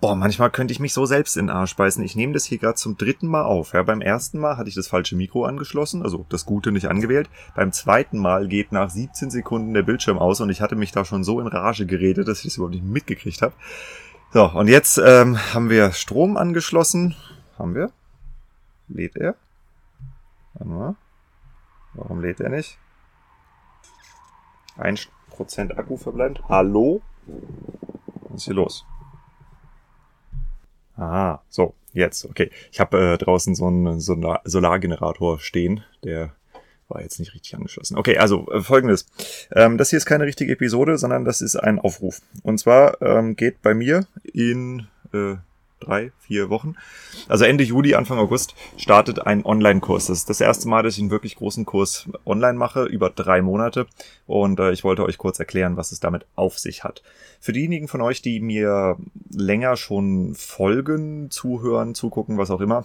Boah, manchmal könnte ich mich so selbst in den Arsch beißen. Ich nehme das hier gerade zum dritten Mal auf. Ja, beim ersten Mal hatte ich das falsche Mikro angeschlossen, also das Gute nicht angewählt. Beim zweiten Mal geht nach 17 Sekunden der Bildschirm aus und ich hatte mich da schon so in Rage geredet, dass ich das überhaupt nicht mitgekriegt habe. So, und jetzt ähm, haben wir Strom angeschlossen. Haben wir? Lädt er? Warte mal. Warum lädt er nicht? 1% Akku verbleibt. Hallo? Was ist hier los? Ah, so, jetzt, okay. Ich habe äh, draußen so einen Solar Solargenerator stehen, der war jetzt nicht richtig angeschlossen. Okay, also äh, folgendes. Ähm, das hier ist keine richtige Episode, sondern das ist ein Aufruf. Und zwar ähm, geht bei mir in äh, drei, vier Wochen. Also Ende Juli, Anfang August startet ein Online-Kurs. Das ist das erste Mal, dass ich einen wirklich großen Kurs online mache, über drei Monate. Und äh, ich wollte euch kurz erklären, was es damit auf sich hat. Für diejenigen von euch, die mir länger schon folgen, zuhören, zugucken, was auch immer,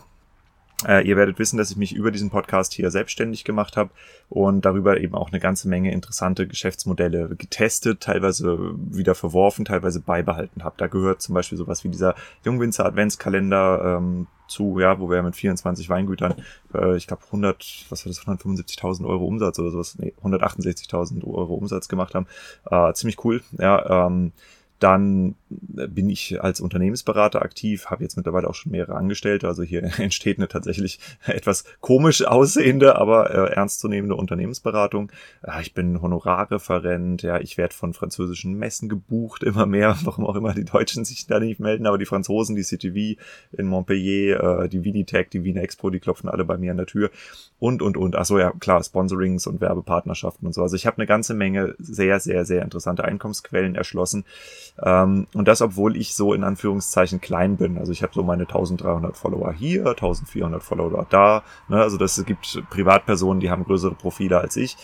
äh, ihr werdet wissen, dass ich mich über diesen Podcast hier selbstständig gemacht habe und darüber eben auch eine ganze Menge interessante Geschäftsmodelle getestet, teilweise wieder verworfen, teilweise beibehalten habe. Da gehört zum Beispiel sowas wie dieser Jungwinzer Adventskalender ähm, zu, ja, wo wir mit 24 Weingütern, äh, ich glaube 100, was war das, 175.000 Euro Umsatz oder sowas, nee, 168.000 Euro Umsatz gemacht haben. Äh, ziemlich cool, ja. Ähm, dann bin ich als Unternehmensberater aktiv, habe jetzt mittlerweile auch schon mehrere Angestellte. Also hier entsteht eine tatsächlich etwas komisch aussehende, aber äh, ernstzunehmende Unternehmensberatung. Äh, ich bin Honorarreferent, ja, ich werde von französischen Messen gebucht, immer mehr, warum auch immer die Deutschen sich da nicht melden, aber die Franzosen, die CTV in Montpellier, äh, die Vinitech, die Wien Expo, die klopfen alle bei mir an der Tür und, und, und. Achso, ja, klar, Sponsorings und Werbepartnerschaften und so. Also ich habe eine ganze Menge sehr, sehr, sehr interessante Einkommensquellen erschlossen. Ähm, und das, obwohl ich so in Anführungszeichen klein bin. Also ich habe so meine 1300 Follower hier, 1400 Follower da. Ne? Also das gibt Privatpersonen, die haben größere Profile als ich.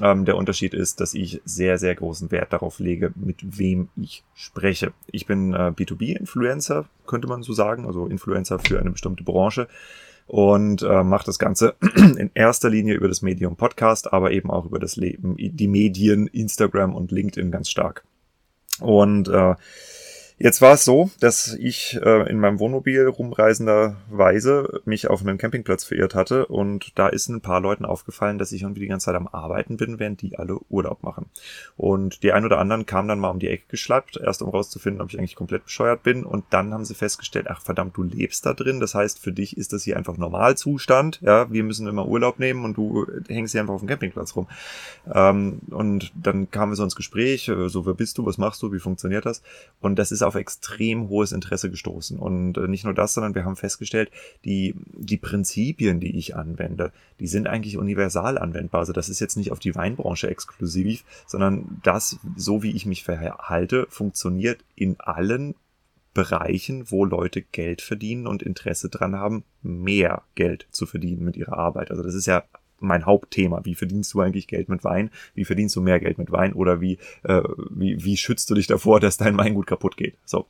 Ähm, der Unterschied ist, dass ich sehr, sehr großen Wert darauf lege, mit wem ich spreche. Ich bin äh, B2B-Influencer, könnte man so sagen, also Influencer für eine bestimmte Branche und äh, mache das Ganze in erster Linie über das Medium Podcast, aber eben auch über das Leben, die Medien, Instagram und LinkedIn ganz stark. Und äh, Jetzt war es so, dass ich äh, in meinem Wohnmobil rumreisenderweise mich auf einen Campingplatz verirrt hatte und da ist ein paar Leuten aufgefallen, dass ich irgendwie die ganze Zeit am Arbeiten bin, während die alle Urlaub machen. Und die ein oder anderen kamen dann mal um die Ecke geschlappt, erst um rauszufinden, ob ich eigentlich komplett bescheuert bin und dann haben sie festgestellt, ach verdammt, du lebst da drin, das heißt, für dich ist das hier einfach Normalzustand, ja, wir müssen immer Urlaub nehmen und du hängst hier einfach auf dem Campingplatz rum. Ähm, und dann kamen wir so ins Gespräch, äh, so, wer bist du, was machst du, wie funktioniert das? Und das ist auf extrem hohes Interesse gestoßen. Und äh, nicht nur das, sondern wir haben festgestellt, die, die Prinzipien, die ich anwende, die sind eigentlich universal anwendbar. Also das ist jetzt nicht auf die Weinbranche exklusiv, sondern das, so wie ich mich verhalte, funktioniert in allen Bereichen, wo Leute Geld verdienen und Interesse dran haben, mehr Geld zu verdienen mit ihrer Arbeit. Also das ist ja mein Hauptthema. Wie verdienst du eigentlich Geld mit Wein? Wie verdienst du mehr Geld mit Wein? Oder wie, äh, wie, wie schützt du dich davor, dass dein Weingut kaputt geht? So.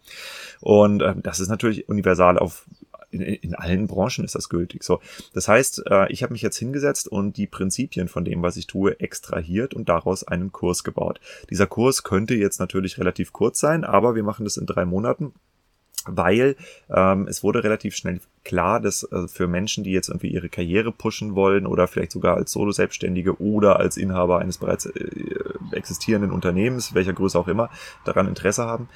Und äh, das ist natürlich universal auf in, in allen Branchen ist das gültig. So, das heißt, äh, ich habe mich jetzt hingesetzt und die Prinzipien von dem, was ich tue, extrahiert und daraus einen Kurs gebaut. Dieser Kurs könnte jetzt natürlich relativ kurz sein, aber wir machen das in drei Monaten weil ähm, es wurde relativ schnell klar, dass äh, für Menschen, die jetzt irgendwie ihre Karriere pushen wollen oder vielleicht sogar als Solo-Selbstständige oder als Inhaber eines bereits äh, existierenden Unternehmens, welcher Größe auch immer, daran Interesse haben,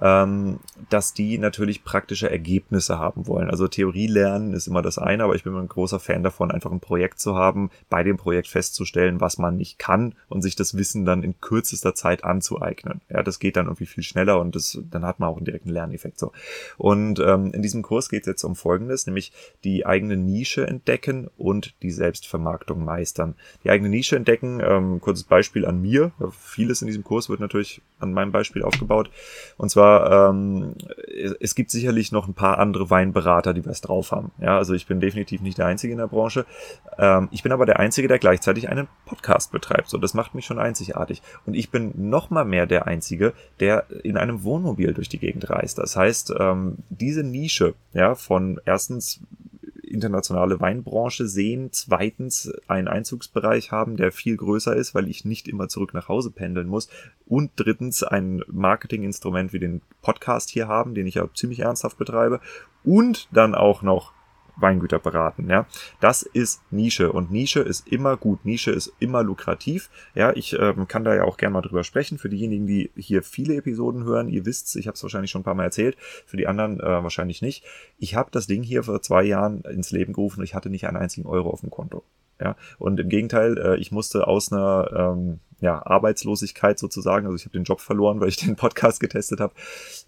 ähm, dass die natürlich praktische Ergebnisse haben wollen. Also Theorie lernen ist immer das eine, aber ich bin ein großer Fan davon, einfach ein Projekt zu haben, bei dem Projekt festzustellen, was man nicht kann und sich das Wissen dann in kürzester Zeit anzueignen. Ja, das geht dann irgendwie viel schneller und das, dann hat man auch einen direkten Lerneffekt. So. Und ähm, in diesem Kurs geht es jetzt um Folgendes, nämlich die eigene Nische entdecken und die Selbstvermarktung meistern. Die eigene Nische entdecken, ähm, kurzes Beispiel an mir. Vieles in diesem Kurs wird natürlich an meinem Beispiel aufgebaut. Und zwar ähm, es gibt sicherlich noch ein paar andere Weinberater, die was drauf haben. Ja, also ich bin definitiv nicht der Einzige in der Branche. Ähm, ich bin aber der Einzige, der gleichzeitig einen Podcast betreibt. So, das macht mich schon einzigartig. Und ich bin noch mal mehr der Einzige, der in einem Wohnmobil durch die Gegend reist. Das heißt, ähm, diese Nische, ja, von erstens internationale Weinbranche sehen. Zweitens einen Einzugsbereich haben, der viel größer ist, weil ich nicht immer zurück nach Hause pendeln muss. Und drittens ein Marketinginstrument wie den Podcast hier haben, den ich ja ziemlich ernsthaft betreibe. Und dann auch noch Weingüter beraten. Ja, das ist Nische und Nische ist immer gut. Nische ist immer lukrativ. Ja, ich ähm, kann da ja auch gerne mal drüber sprechen. Für diejenigen, die hier viele Episoden hören, ihr wisst's, ich habe es wahrscheinlich schon ein paar Mal erzählt. Für die anderen äh, wahrscheinlich nicht. Ich habe das Ding hier vor zwei Jahren ins Leben gerufen. Ich hatte nicht einen einzigen Euro auf dem Konto. Ja, und im Gegenteil, äh, ich musste aus einer ähm, ja, Arbeitslosigkeit sozusagen, also ich habe den Job verloren, weil ich den Podcast getestet habe,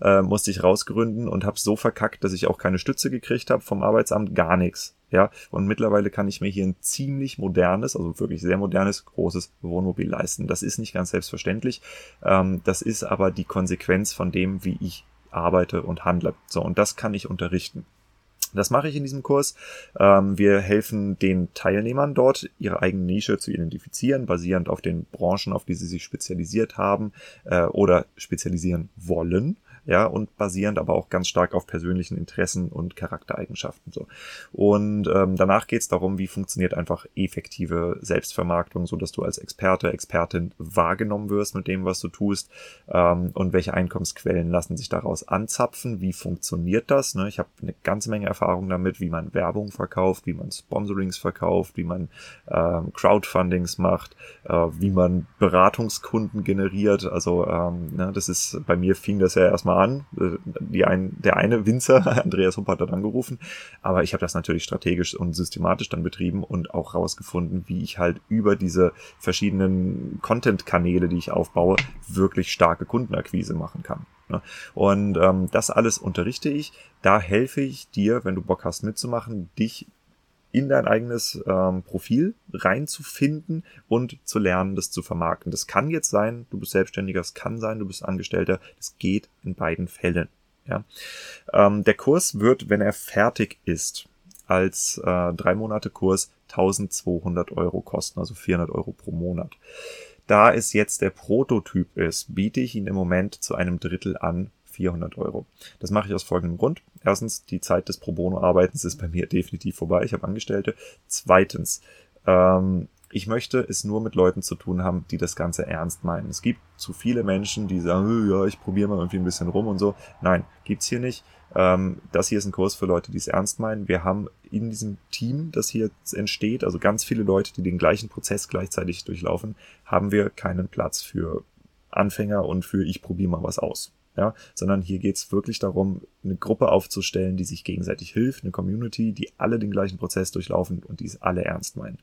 äh, musste ich rausgründen und habe so verkackt, dass ich auch keine Stütze gekriegt habe vom Arbeitsamt, gar nichts. Ja, und mittlerweile kann ich mir hier ein ziemlich modernes, also wirklich sehr modernes, großes Wohnmobil leisten. Das ist nicht ganz selbstverständlich. Ähm, das ist aber die Konsequenz von dem, wie ich arbeite und handle. So, und das kann ich unterrichten. Das mache ich in diesem Kurs. Ähm, wir helfen den Teilnehmern dort, ihre eigene Nische zu identifizieren, basierend auf den Branchen, auf die sie sich spezialisiert haben äh, oder spezialisieren wollen ja, und basierend aber auch ganz stark auf persönlichen Interessen und Charaktereigenschaften. So. Und ähm, danach geht es darum, wie funktioniert einfach effektive Selbstvermarktung, so dass du als Experte, Expertin wahrgenommen wirst mit dem, was du tust ähm, und welche Einkommensquellen lassen sich daraus anzapfen, wie funktioniert das. Ne? Ich habe eine ganze Menge Erfahrung damit, wie man Werbung verkauft, wie man Sponsorings verkauft, wie man ähm, Crowdfundings macht, äh, wie man Beratungskunden generiert. Also ähm, ne, das ist bei mir fing das ja erstmal an. Äh, die ein, der eine Winzer, Andreas Hump, hat dann angerufen. Aber ich habe das natürlich strategisch und systematisch dann betrieben und auch rausgefunden, wie ich halt über diese verschiedenen Content-Kanäle, die ich aufbaue, wirklich starke Kundenakquise machen kann. Ne? Und ähm, das alles unterrichte ich. Da helfe ich dir, wenn du Bock hast mitzumachen, dich in dein eigenes ähm, Profil reinzufinden und zu lernen, das zu vermarkten. Das kann jetzt sein, du bist Selbstständiger, es kann sein, du bist Angestellter. Das geht in beiden Fällen. Ja. Ähm, der Kurs wird, wenn er fertig ist, als äh, drei Monate Kurs 1200 Euro kosten, also 400 Euro pro Monat. Da es jetzt der Prototyp ist, biete ich ihn im Moment zu einem Drittel an 400 Euro. Das mache ich aus folgendem Grund. Erstens, die Zeit des Pro Bono-Arbeitens ist bei mir definitiv vorbei. Ich habe Angestellte. Zweitens, ähm, ich möchte es nur mit Leuten zu tun haben, die das Ganze ernst meinen. Es gibt zu viele Menschen, die sagen, ja, ich probiere mal irgendwie ein bisschen rum und so. Nein, gibt's hier nicht. Ähm, das hier ist ein Kurs für Leute, die es ernst meinen. Wir haben in diesem Team, das hier entsteht, also ganz viele Leute, die den gleichen Prozess gleichzeitig durchlaufen, haben wir keinen Platz für Anfänger und für ich probiere mal was aus ja, sondern hier geht's wirklich darum, eine Gruppe aufzustellen, die sich gegenseitig hilft, eine Community, die alle den gleichen Prozess durchlaufen und die es alle ernst meinen.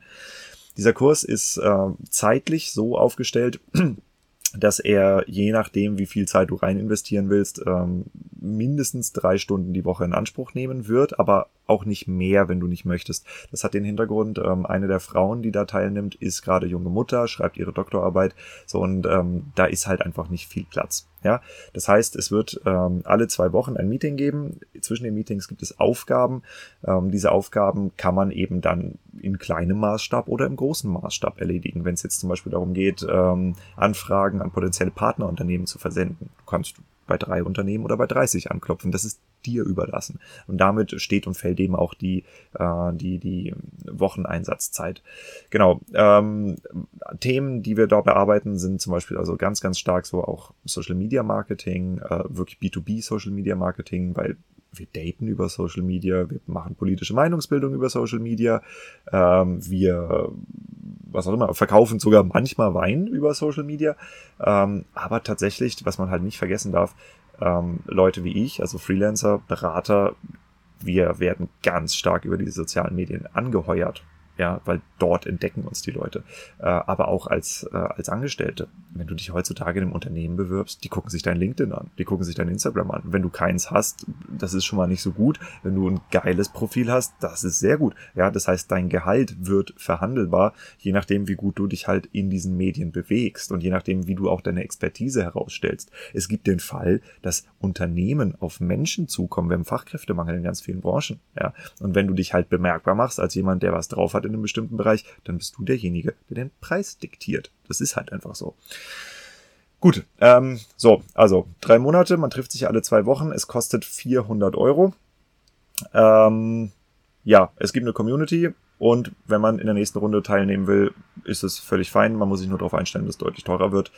Dieser Kurs ist äh, zeitlich so aufgestellt, dass er je nachdem, wie viel Zeit du rein investieren willst, ähm, mindestens drei Stunden die Woche in Anspruch nehmen wird, aber auch nicht mehr, wenn du nicht möchtest. Das hat den Hintergrund, ähm, eine der Frauen, die da teilnimmt, ist gerade junge Mutter, schreibt ihre Doktorarbeit, so und ähm, da ist halt einfach nicht viel Platz. Ja, das heißt, es wird ähm, alle zwei Wochen ein Meeting geben. Zwischen den Meetings gibt es Aufgaben. Ähm, diese Aufgaben kann man eben dann in kleinem Maßstab oder im großen Maßstab erledigen. Wenn es jetzt zum Beispiel darum geht, ähm, Anfragen an potenzielle Partnerunternehmen zu versenden, du kannst bei drei Unternehmen oder bei 30 anklopfen. Das ist dir überlassen. Und damit steht und fällt eben auch die, äh, die, die Wocheneinsatzzeit. Genau. Ähm, Themen, die wir da bearbeiten, sind zum Beispiel also ganz, ganz stark so auch Social Media Marketing, äh, wirklich B2B Social Media Marketing, weil wir daten über Social Media, wir machen politische Meinungsbildung über Social Media, ähm, wir was auch immer, verkaufen sogar manchmal Wein über Social Media. Ähm, aber tatsächlich, was man halt nicht vergessen darf, ähm, Leute wie ich, also Freelancer, Berater, wir werden ganz stark über die sozialen Medien angeheuert ja, weil dort entdecken uns die Leute. Äh, aber auch als, äh, als Angestellte. Wenn du dich heutzutage in einem Unternehmen bewirbst, die gucken sich dein LinkedIn an, die gucken sich dein Instagram an. Wenn du keins hast, das ist schon mal nicht so gut. Wenn du ein geiles Profil hast, das ist sehr gut. Ja, das heißt, dein Gehalt wird verhandelbar, je nachdem, wie gut du dich halt in diesen Medien bewegst und je nachdem, wie du auch deine Expertise herausstellst. Es gibt den Fall, dass Unternehmen auf Menschen zukommen. Wir haben Fachkräftemangel in ganz vielen Branchen. Ja, und wenn du dich halt bemerkbar machst als jemand, der was drauf hat in einem bestimmten Bereich, dann bist du derjenige, der den Preis diktiert. Das ist halt einfach so. Gut, ähm, so, also drei Monate, man trifft sich alle zwei Wochen, es kostet 400 Euro. Ähm, ja, es gibt eine Community und wenn man in der nächsten Runde teilnehmen will, ist es völlig fein. Man muss sich nur darauf einstellen, dass es deutlich teurer wird.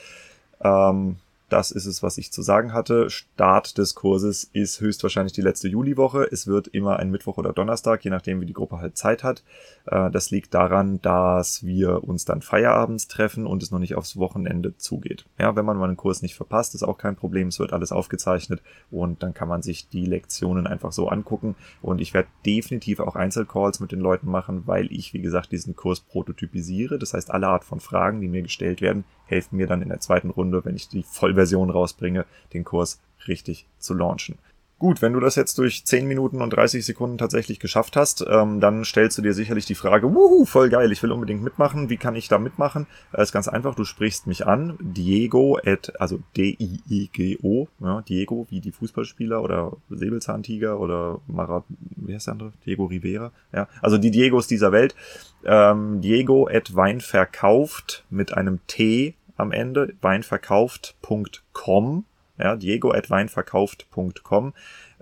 Ähm, das ist es, was ich zu sagen hatte. Start des Kurses ist höchstwahrscheinlich die letzte Juliwoche. Es wird immer ein Mittwoch oder Donnerstag, je nachdem, wie die Gruppe halt Zeit hat. Äh, das liegt daran, dass wir uns dann feierabends treffen und es noch nicht aufs Wochenende zugeht. Ja, wenn man mal einen Kurs nicht verpasst, ist auch kein Problem. Es wird alles aufgezeichnet und dann kann man sich die Lektionen einfach so angucken. Und ich werde definitiv auch Einzelcalls mit den Leuten machen, weil ich, wie gesagt, diesen Kurs prototypisiere. Das heißt, alle Art von Fragen, die mir gestellt werden, helfen mir dann in der zweiten Runde, wenn ich die Vollversion rausbringe, den Kurs richtig zu launchen. Gut, wenn du das jetzt durch 10 Minuten und 30 Sekunden tatsächlich geschafft hast, ähm, dann stellst du dir sicherlich die Frage, wuhu, voll geil, ich will unbedingt mitmachen, wie kann ich da mitmachen? Das ist ganz einfach, du sprichst mich an, Diego at, also D-I-E-G-O, ja, Diego, wie die Fußballspieler oder Säbelzahntiger oder Marat, wie heißt der andere? Diego Rivera, ja, also die Diegos dieser Welt, ähm, Diego at Weinverkauft mit einem T am Ende, weinverkauft.com, ja, diego at weinverkauft.com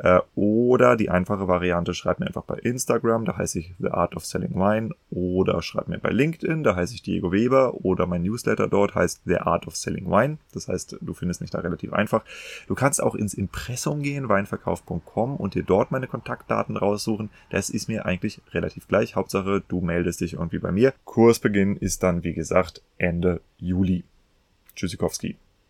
äh, oder die einfache Variante, schreibt mir einfach bei Instagram, da heiße ich The Art of Selling Wine oder schreibt mir bei LinkedIn, da heiße ich Diego Weber oder mein Newsletter dort heißt The Art of Selling Wine, das heißt, du findest mich da relativ einfach. Du kannst auch ins Impressum gehen, weinverkauf.com und dir dort meine Kontaktdaten raussuchen, das ist mir eigentlich relativ gleich, Hauptsache du meldest dich irgendwie bei mir. Kursbeginn ist dann, wie gesagt, Ende Juli. Tchuzikowski